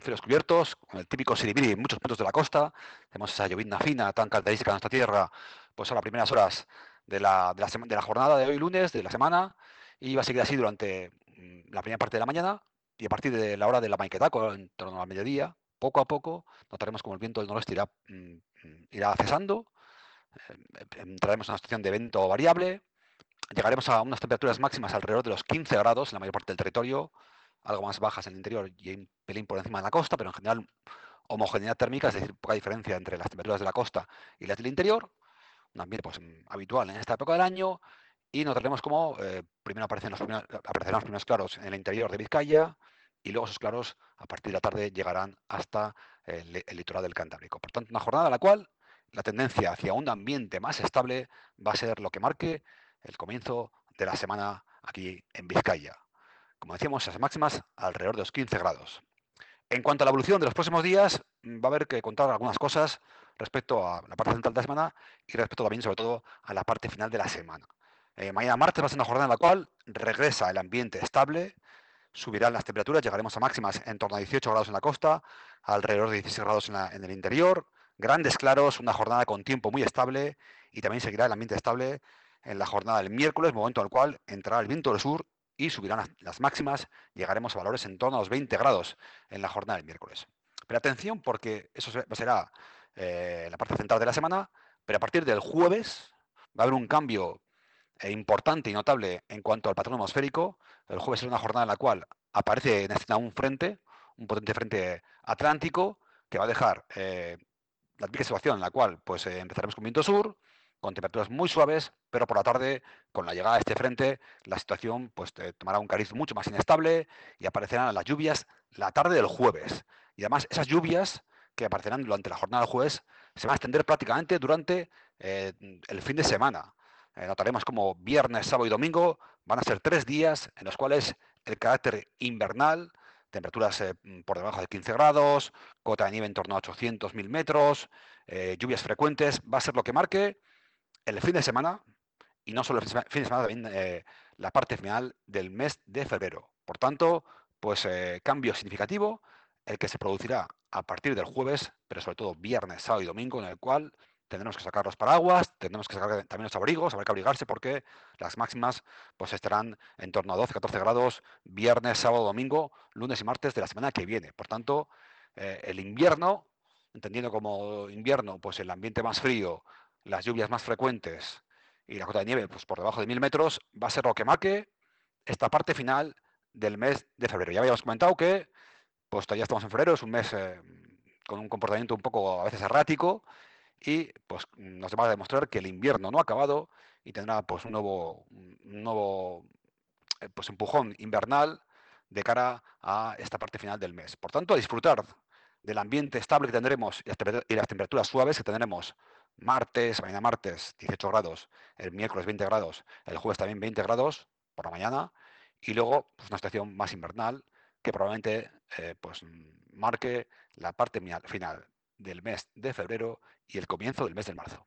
cielos cubiertos, con el típico siribiri en muchos puntos de la costa. Tenemos esa llovizna fina tan característica de nuestra tierra, pues a las primeras horas de la, jornada de hoy lunes, de la semana, y va a seguir así durante mm, la primera parte de la mañana y a partir de la hora de la maquetaco, en torno al mediodía, poco a poco notaremos como el viento del noroeste irá, mm, irá cesando, eh, entraremos en una situación de viento variable, llegaremos a unas temperaturas máximas alrededor de los 15 grados en la mayor parte del territorio, algo más bajas en el interior y un pelín por encima de la costa, pero en general homogeneidad térmica, es decir, poca diferencia entre las temperaturas de la costa y las del interior, un ambiente pues, habitual en esta época del año, y notaremos cómo eh, primero aparecen los aparecerán los primeros claros en el interior de Vizcaya, y luego esos claros a partir de la tarde llegarán hasta el, litoral del Cantábrico. Por tanto, una jornada en la cual la tendencia hacia un ambiente más estable va a ser lo que marque el comienzo de la semana aquí en Vizcaya. Como decíamos, esas máximas alrededor de los 15 grados. En cuanto a la evolución de los próximos días, va a haber que contar algunas cosas respecto a la parte central de la semana y respecto también, sobre todo, a la parte final de la semana. Eh, mañana martes va a ser una jornada en la cual regresa el ambiente estable, subirán las temperaturas, llegaremos a máximas en torno a 18 grados en la costa, alrededor de 16 grados en, el interior, grandes claros, una jornada con tiempo muy estable y también seguirá el ambiente estable en la jornada del miércoles, momento en el cual entrará el viento del sur y subirán las, máximas, llegaremos a valores en torno a los 20 grados en la jornada del miércoles. Pero atención porque eso será eh, la parte central de la semana, pero a partir del jueves va a haber un cambio eh, importante y notable en cuanto al patrón atmosférico. El jueves es una jornada en la cual aparece en escena un frente, un potente frente atlántico, que va a dejar eh, la situación en la cual pues, empezaremos con viento sur, con temperaturas muy suaves, pero por la tarde, con la llegada de este frente, la situación pues, tomará un cariz mucho más inestable y aparecerán las lluvias la tarde del jueves. Y además, esas lluvias que aparecerán durante la jornada del jueves se van a extender prácticamente durante el fin de semana. Eh, notaremos como viernes, sábado y domingo van a ser tres días en los cuales el carácter invernal, temperaturas eh, por debajo de 15 grados, cota de nieve en torno a 800, 1000 metros, eh, lluvias frecuentes, va a ser lo que marque el fin de semana y no solo el fin de semana, también la parte final del mes de febrero. Por tanto, pues cambio significativo el que se producirá a partir del jueves, pero sobre todo viernes, sábado y domingo, en el cual tendremos que sacar los paraguas, tendremos que sacar también los abrigos, habrá que abrigarse porque las máximas pues estarán en torno a 12, 14 grados viernes, sábado, domingo, lunes y martes de la semana que viene. Por tanto, eh, el invierno, entendiendo como invierno, pues el ambiente más frío, las lluvias más frecuentes y la cota de nieve pues por debajo de mil metros, va a ser lo que marque esta parte final del mes de febrero. Ya habíamos comentado que pues todavía estamos en febrero, es un mes eh, con un comportamiento un poco a veces errático y pues nos va a demostrar que el invierno no ha acabado y tendrá pues un nuevo, nuevo eh, pues, empujón invernal de cara a esta parte final del mes. Por tanto, a disfrutar del ambiente estable que tendremos y las temperaturas suaves que tendremos martes, mañana martes 18 grados, el miércoles 20 grados, el jueves también 20 grados por la mañana y luego pues, una estación más invernal que probablemente eh, pues, marque la parte final del mes de febrero y el comienzo del mes de marzo.